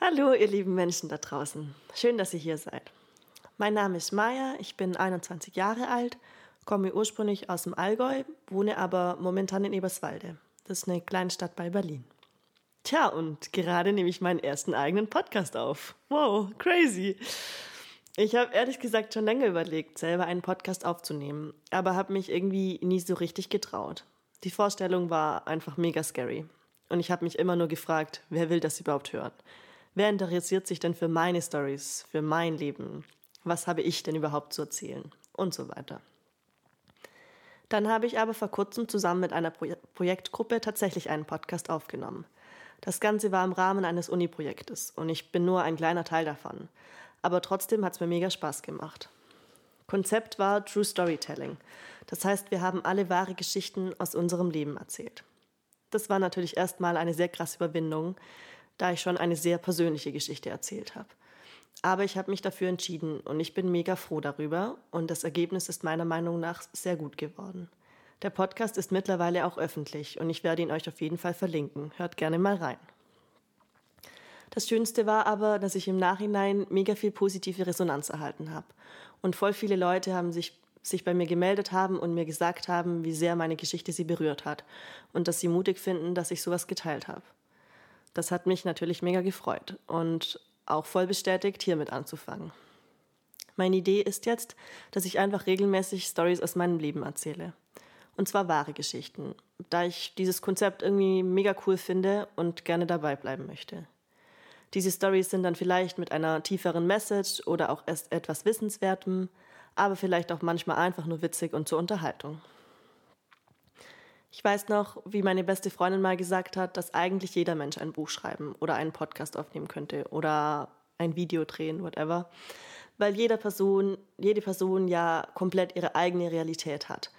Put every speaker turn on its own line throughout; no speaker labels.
Hallo, ihr lieben Menschen da draußen. Schön, dass ihr hier seid. Mein Name ist Maya, ich bin 21 Jahre alt, komme ursprünglich aus dem Allgäu, wohne aber momentan in Eberswalde. Das ist eine kleine Stadt bei Berlin. Tja, und gerade nehme ich meinen ersten eigenen Podcast auf. Wow, crazy. Ich habe ehrlich gesagt schon länger überlegt, selber einen Podcast aufzunehmen, aber habe mich irgendwie nie so richtig getraut. Die Vorstellung war einfach mega scary. Und ich habe mich immer nur gefragt, wer will das überhaupt hören? Wer interessiert sich denn für meine Stories, für mein Leben? Was habe ich denn überhaupt zu erzählen? Und so weiter. Dann habe ich aber vor kurzem zusammen mit einer Pro Projektgruppe tatsächlich einen Podcast aufgenommen. Das Ganze war im Rahmen eines Uni-Projektes und ich bin nur ein kleiner Teil davon. Aber trotzdem hat es mir mega Spaß gemacht. Konzept war True Storytelling. Das heißt, wir haben alle wahre Geschichten aus unserem Leben erzählt. Das war natürlich erstmal eine sehr krasse Überwindung, da ich schon eine sehr persönliche Geschichte erzählt habe. Aber ich habe mich dafür entschieden und ich bin mega froh darüber und das Ergebnis ist meiner Meinung nach sehr gut geworden. Der Podcast ist mittlerweile auch öffentlich und ich werde ihn euch auf jeden Fall verlinken. Hört gerne mal rein. Das Schönste war aber, dass ich im Nachhinein mega viel positive Resonanz erhalten habe. Und voll viele Leute haben sich, sich bei mir gemeldet haben und mir gesagt haben, wie sehr meine Geschichte sie berührt hat und dass sie mutig finden, dass ich sowas geteilt habe. Das hat mich natürlich mega gefreut und auch voll bestätigt, hiermit anzufangen. Meine Idee ist jetzt, dass ich einfach regelmäßig Stories aus meinem Leben erzähle. Und zwar wahre Geschichten, da ich dieses Konzept irgendwie mega cool finde und gerne dabei bleiben möchte. Diese Stories sind dann vielleicht mit einer tieferen Message oder auch erst etwas Wissenswertem, aber vielleicht auch manchmal einfach nur witzig und zur Unterhaltung. Ich weiß noch, wie meine beste Freundin mal gesagt hat, dass eigentlich jeder Mensch ein Buch schreiben oder einen Podcast aufnehmen könnte oder ein Video drehen, whatever. Weil jede Person, jede Person ja komplett ihre eigene Realität hat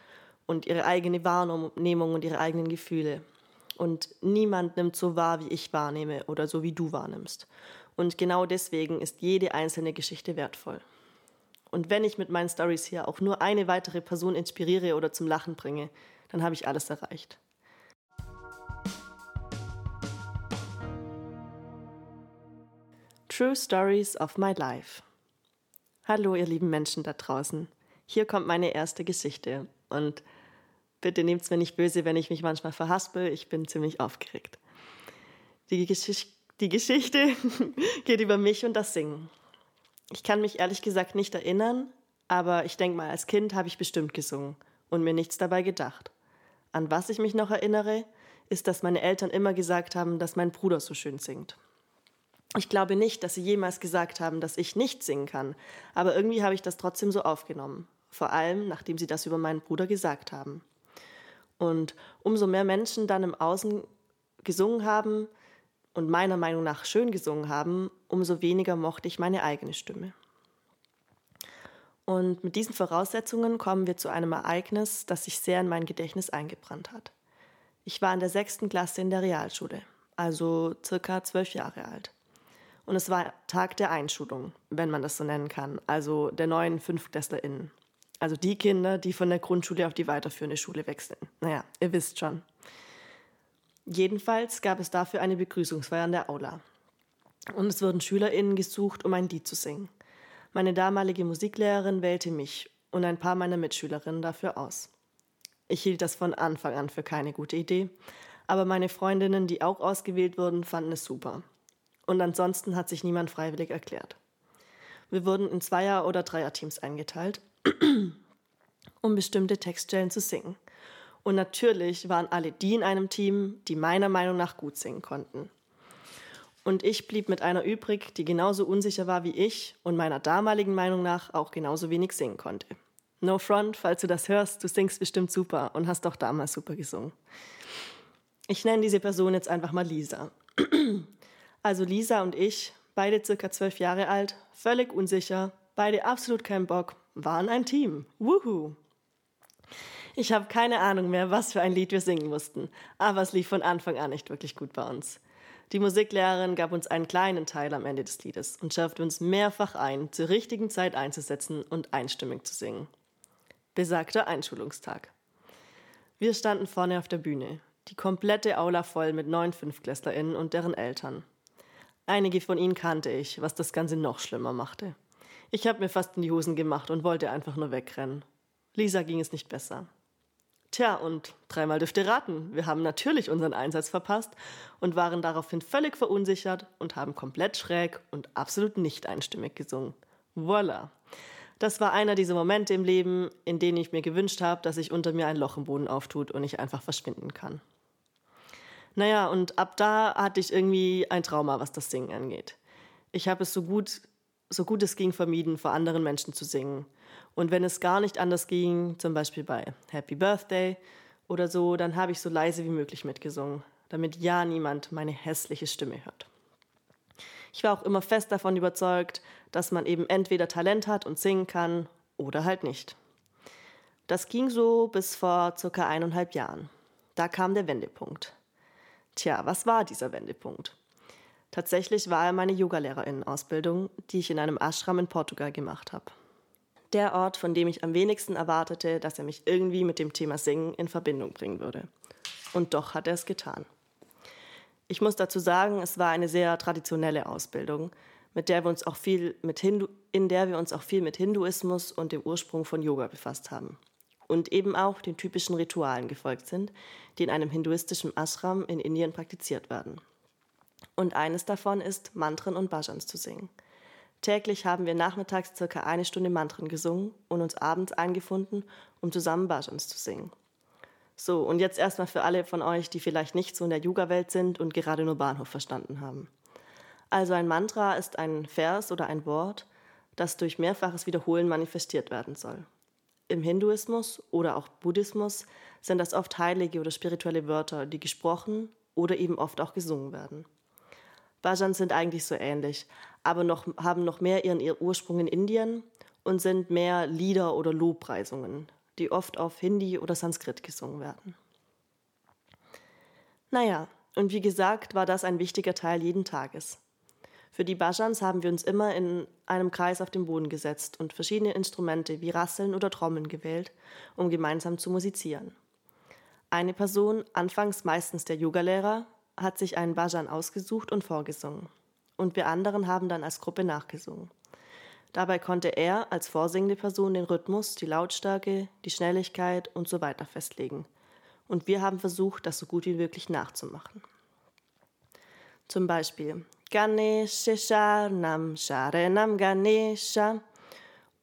und ihre eigene Wahrnehmung und ihre eigenen Gefühle. Und niemand nimmt so wahr, wie ich wahrnehme oder so, wie du wahrnimmst. Und genau deswegen ist jede einzelne Geschichte wertvoll. Und wenn ich mit meinen Stories hier auch nur eine weitere Person inspiriere oder zum Lachen bringe, dann habe ich alles erreicht. True Stories of My Life. Hallo, ihr lieben Menschen da draußen. Hier kommt meine erste Geschichte. Und bitte nehmt es mir nicht böse, wenn ich mich manchmal verhaspel. Ich bin ziemlich aufgeregt. Die, Gesch die Geschichte geht über mich und das Singen. Ich kann mich ehrlich gesagt nicht erinnern, aber ich denke mal, als Kind habe ich bestimmt gesungen und mir nichts dabei gedacht. An was ich mich noch erinnere, ist, dass meine Eltern immer gesagt haben, dass mein Bruder so schön singt. Ich glaube nicht, dass sie jemals gesagt haben, dass ich nicht singen kann, aber irgendwie habe ich das trotzdem so aufgenommen. Vor allem, nachdem sie das über meinen Bruder gesagt haben. Und umso mehr Menschen dann im Außen gesungen haben und meiner Meinung nach schön gesungen haben, umso weniger mochte ich meine eigene Stimme. Und mit diesen Voraussetzungen kommen wir zu einem Ereignis, das sich sehr in mein Gedächtnis eingebrannt hat. Ich war in der sechsten Klasse in der Realschule, also circa zwölf Jahre alt. Und es war Tag der Einschulung, wenn man das so nennen kann, also der neuen FünftklässlerInnen. Also die Kinder, die von der Grundschule auf die weiterführende Schule wechseln. Naja, ihr wisst schon. Jedenfalls gab es dafür eine Begrüßungsfeier in der Aula. Und es wurden SchülerInnen gesucht, um ein Lied zu singen. Meine damalige Musiklehrerin wählte mich und ein paar meiner Mitschülerinnen dafür aus. Ich hielt das von Anfang an für keine gute Idee, aber meine Freundinnen, die auch ausgewählt wurden, fanden es super. Und ansonsten hat sich niemand freiwillig erklärt. Wir wurden in Zweier- oder Dreierteams eingeteilt, um bestimmte Textstellen zu singen. Und natürlich waren alle die in einem Team, die meiner Meinung nach gut singen konnten. Und ich blieb mit einer übrig, die genauso unsicher war wie ich und meiner damaligen Meinung nach auch genauso wenig singen konnte. No front, falls du das hörst, du singst bestimmt super und hast auch damals super gesungen. Ich nenne diese Person jetzt einfach mal Lisa. Also Lisa und ich, beide circa zwölf Jahre alt, völlig unsicher, beide absolut keinen Bock, waren ein Team. Wuhu! Ich habe keine Ahnung mehr, was für ein Lied wir singen mussten, aber es lief von Anfang an nicht wirklich gut bei uns. Die Musiklehrerin gab uns einen kleinen Teil am Ende des Liedes und schärfte uns mehrfach ein, zur richtigen Zeit einzusetzen und einstimmig zu singen. Besagter Einschulungstag. Wir standen vorne auf der Bühne, die komplette Aula voll mit neun FünftklässlerInnen und deren Eltern. Einige von ihnen kannte ich, was das Ganze noch schlimmer machte. Ich habe mir fast in die Hosen gemacht und wollte einfach nur wegrennen. Lisa ging es nicht besser. Tja, und dreimal dürft ihr raten, wir haben natürlich unseren Einsatz verpasst und waren daraufhin völlig verunsichert und haben komplett schräg und absolut nicht einstimmig gesungen. Voila! Das war einer dieser Momente im Leben, in denen ich mir gewünscht habe, dass sich unter mir ein Loch im Boden auftut und ich einfach verschwinden kann. Naja, und ab da hatte ich irgendwie ein Trauma, was das Singen angeht. Ich habe es so gut, so gut es ging vermieden, vor anderen Menschen zu singen. Und wenn es gar nicht anders ging, zum Beispiel bei Happy Birthday oder so, dann habe ich so leise wie möglich mitgesungen, damit ja niemand meine hässliche Stimme hört. Ich war auch immer fest davon überzeugt, dass man eben entweder Talent hat und singen kann oder halt nicht. Das ging so bis vor circa eineinhalb Jahren. Da kam der Wendepunkt. Tja, was war dieser Wendepunkt? Tatsächlich war er meine Yogalehrerinnen-Ausbildung, die ich in einem Ashram in Portugal gemacht habe. Der Ort, von dem ich am wenigsten erwartete, dass er mich irgendwie mit dem Thema Singen in Verbindung bringen würde. Und doch hat er es getan. Ich muss dazu sagen, es war eine sehr traditionelle Ausbildung, mit der wir uns auch viel mit Hindu in der wir uns auch viel mit Hinduismus und dem Ursprung von Yoga befasst haben. Und eben auch den typischen Ritualen gefolgt sind, die in einem hinduistischen Ashram in Indien praktiziert werden. Und eines davon ist, Mantren und Bhajans zu singen. Täglich haben wir nachmittags circa eine Stunde Mantren gesungen und uns abends eingefunden, um zusammen Bhajans zu singen. So, und jetzt erstmal für alle von euch, die vielleicht nicht so in der Yoga-Welt sind und gerade nur Bahnhof verstanden haben. Also ein Mantra ist ein Vers oder ein Wort, das durch mehrfaches Wiederholen manifestiert werden soll. Im Hinduismus oder auch Buddhismus sind das oft heilige oder spirituelle Wörter, die gesprochen oder eben oft auch gesungen werden. Bhajans sind eigentlich so ähnlich, aber noch, haben noch mehr ihren Ursprung in Indien und sind mehr Lieder oder Lobpreisungen, die oft auf Hindi oder Sanskrit gesungen werden. Naja, und wie gesagt, war das ein wichtiger Teil jeden Tages. Für die Bhajans haben wir uns immer in einem Kreis auf den Boden gesetzt und verschiedene Instrumente wie Rasseln oder Trommeln gewählt, um gemeinsam zu musizieren. Eine Person, anfangs meistens der Yogalehrer, hat sich einen Bhajan ausgesucht und vorgesungen. Und wir anderen haben dann als Gruppe nachgesungen. Dabei konnte er als vorsingende Person den Rhythmus, die Lautstärke, die Schnelligkeit und so weiter festlegen. Und wir haben versucht, das so gut wie möglich nachzumachen. Zum Beispiel Ganesha Sharnam Sharanam Ganesha.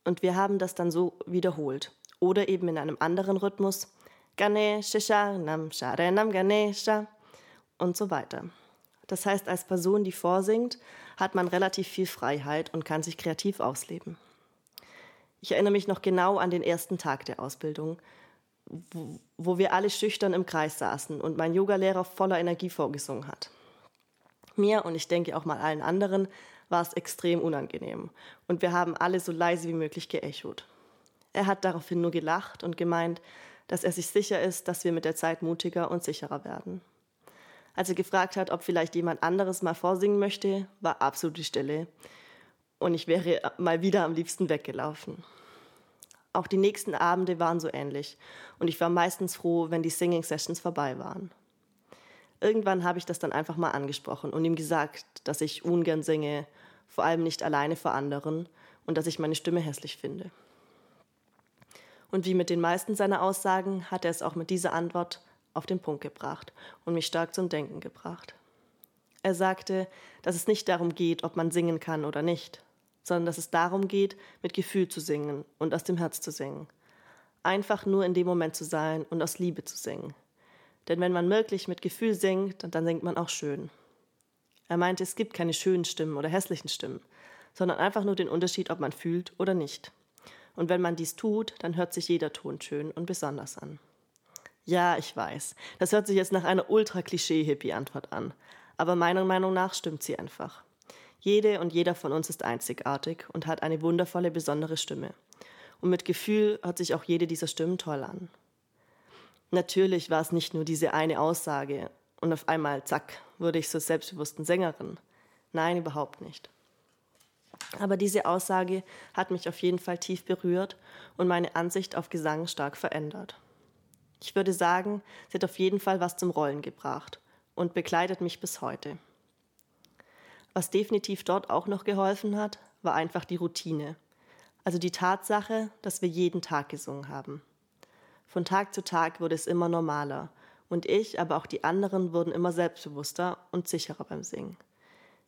Und wir haben das dann so wiederholt. Oder eben in einem anderen Rhythmus Ganesha Sharnam Sharanam Ganesha und so weiter. Das heißt, als Person, die vorsingt, hat man relativ viel Freiheit und kann sich kreativ ausleben. Ich erinnere mich noch genau an den ersten Tag der Ausbildung, wo, wo wir alle schüchtern im Kreis saßen und mein Yogalehrer voller Energie vorgesungen hat. Mir und ich denke auch mal allen anderen war es extrem unangenehm und wir haben alle so leise wie möglich geechot. Er hat daraufhin nur gelacht und gemeint, dass er sich sicher ist, dass wir mit der Zeit mutiger und sicherer werden. Als er gefragt hat, ob vielleicht jemand anderes mal vorsingen möchte, war absolut die Stille. Und ich wäre mal wieder am liebsten weggelaufen. Auch die nächsten Abende waren so ähnlich. Und ich war meistens froh, wenn die Singing Sessions vorbei waren. Irgendwann habe ich das dann einfach mal angesprochen und ihm gesagt, dass ich ungern singe, vor allem nicht alleine vor anderen und dass ich meine Stimme hässlich finde. Und wie mit den meisten seiner Aussagen hat er es auch mit dieser Antwort auf den Punkt gebracht und mich stark zum Denken gebracht. Er sagte, dass es nicht darum geht, ob man singen kann oder nicht, sondern dass es darum geht, mit Gefühl zu singen und aus dem Herz zu singen. Einfach nur in dem Moment zu sein und aus Liebe zu singen. Denn wenn man wirklich mit Gefühl singt, dann singt man auch schön. Er meinte, es gibt keine schönen Stimmen oder hässlichen Stimmen, sondern einfach nur den Unterschied, ob man fühlt oder nicht. Und wenn man dies tut, dann hört sich jeder Ton schön und besonders an. Ja, ich weiß. Das hört sich jetzt nach einer ultra-Klischee-Hippie-Antwort an. Aber meiner Meinung nach stimmt sie einfach. Jede und jeder von uns ist einzigartig und hat eine wundervolle, besondere Stimme. Und mit Gefühl hört sich auch jede dieser Stimmen toll an. Natürlich war es nicht nur diese eine Aussage und auf einmal, zack, wurde ich zur selbstbewussten Sängerin. Nein, überhaupt nicht. Aber diese Aussage hat mich auf jeden Fall tief berührt und meine Ansicht auf Gesang stark verändert. Ich würde sagen, sie hat auf jeden Fall was zum Rollen gebracht und begleitet mich bis heute. Was definitiv dort auch noch geholfen hat, war einfach die Routine. Also die Tatsache, dass wir jeden Tag gesungen haben. Von Tag zu Tag wurde es immer normaler und ich, aber auch die anderen wurden immer selbstbewusster und sicherer beim Singen.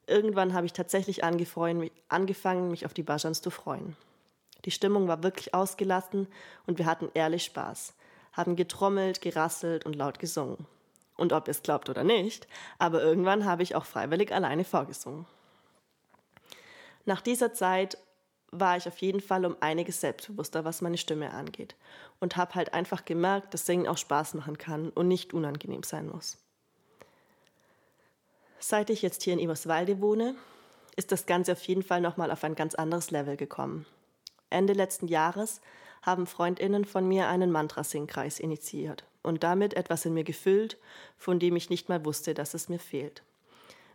Irgendwann habe ich tatsächlich angefangen, mich auf die Bajans zu freuen. Die Stimmung war wirklich ausgelassen und wir hatten ehrlich Spaß, haben getrommelt, gerasselt und laut gesungen. Und ob ihr es glaubt oder nicht, aber irgendwann habe ich auch freiwillig alleine vorgesungen. Nach dieser Zeit war ich auf jeden Fall um einiges selbstbewusster, was meine Stimme angeht. Und habe halt einfach gemerkt, dass Singen auch Spaß machen kann und nicht unangenehm sein muss. Seit ich jetzt hier in Eberswalde wohne, ist das Ganze auf jeden Fall nochmal auf ein ganz anderes Level gekommen. Ende letzten Jahres haben Freundinnen von mir einen Mantra-Singkreis initiiert und damit etwas in mir gefüllt, von dem ich nicht mal wusste, dass es mir fehlt.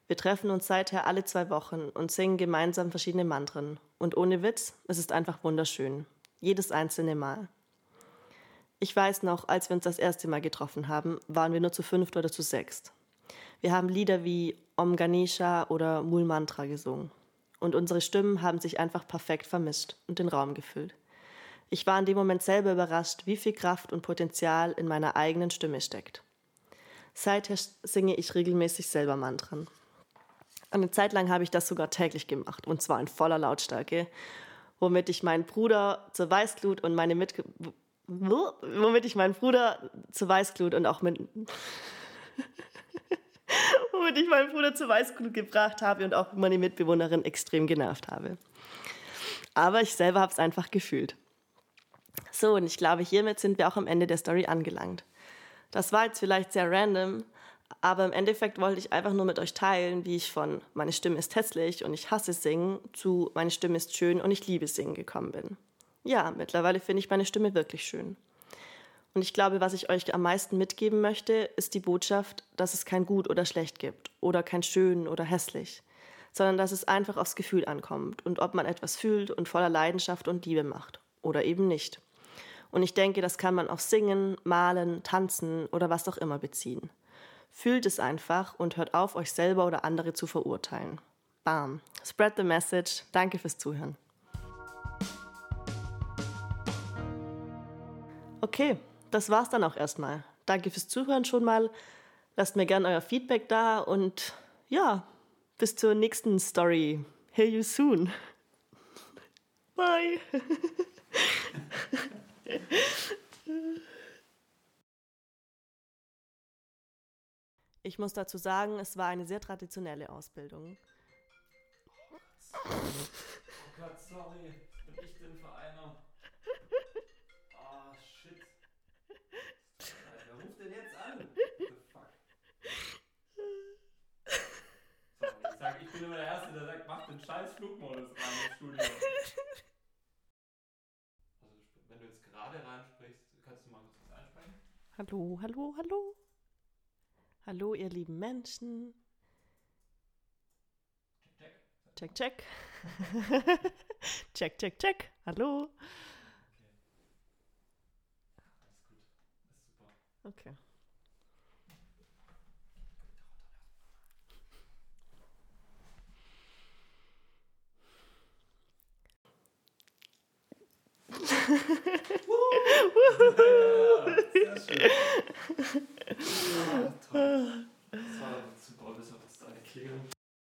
Wir treffen uns seither alle zwei Wochen und singen gemeinsam verschiedene Mantren. Und ohne Witz, es ist einfach wunderschön. Jedes einzelne Mal. Ich weiß noch, als wir uns das erste Mal getroffen haben, waren wir nur zu fünft oder zu sechst. Wir haben Lieder wie Om Ganesha oder Mul Mantra gesungen. Und unsere Stimmen haben sich einfach perfekt vermischt und den Raum gefüllt. Ich war in dem Moment selber überrascht, wie viel Kraft und Potenzial in meiner eigenen Stimme steckt. Seither singe ich regelmäßig selber Mantren. Eine Zeit lang habe ich das sogar täglich gemacht, und zwar in voller Lautstärke, womit ich meinen Bruder zur Weißglut und meine Mitge womit ich meinen Bruder zur Weißglut und auch mit womit ich meinen Bruder zur Weißglut gebracht habe und auch meine Mitbewohnerin extrem genervt habe. Aber ich selber habe es einfach gefühlt. So, und ich glaube, hiermit sind wir auch am Ende der Story angelangt. Das war jetzt vielleicht sehr random, aber im Endeffekt wollte ich einfach nur mit euch teilen, wie ich von meine Stimme ist hässlich und ich hasse Singen zu meine Stimme ist schön und ich liebe Singen gekommen bin. Ja, mittlerweile finde ich meine Stimme wirklich schön. Und ich glaube, was ich euch am meisten mitgeben möchte, ist die Botschaft, dass es kein Gut oder Schlecht gibt oder kein Schön oder hässlich, sondern dass es einfach aufs Gefühl ankommt und ob man etwas fühlt und voller Leidenschaft und Liebe macht oder eben nicht. Und ich denke, das kann man auf Singen, Malen, Tanzen oder was auch immer beziehen. Fühlt es einfach und hört auf, euch selber oder andere zu verurteilen. Bam. Spread the message. Danke fürs Zuhören. Okay, das war's dann auch erstmal. Danke fürs Zuhören schon mal. Lasst mir gerne euer Feedback da und ja, bis zur nächsten Story. Hear you soon. Bye. Ich muss dazu sagen, es war eine sehr traditionelle Ausbildung.
Oh Gott, sorry. Was bin ich denn für einer? Ah, oh, shit. Wer ruft denn jetzt an? What the fuck? Sorry, ich sag, ich bin immer der Erste, der sagt, mach den scheiß Flugmodus rein ins Studio. Also, wenn du jetzt gerade reinsprichst, kannst du mal kurz was einsprechen?
Hallo, hallo, hallo. Hallo, ihr lieben Menschen.
Check, check.
Check, check. check. Hallo.
Okay. Alles gut. Ist super.
Okay.
ja, sehr schön. Ja, toll. Das war super, das war das da erklären.